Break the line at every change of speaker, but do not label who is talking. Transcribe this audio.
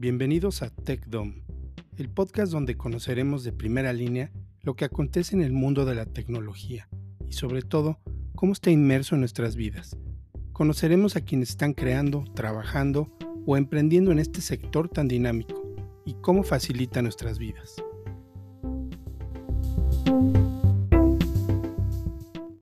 Bienvenidos a TechDom, el podcast donde conoceremos de primera línea lo que acontece en el mundo de la tecnología y sobre todo cómo está inmerso en nuestras vidas. Conoceremos a quienes están creando, trabajando o emprendiendo en este sector tan dinámico y cómo facilita nuestras vidas.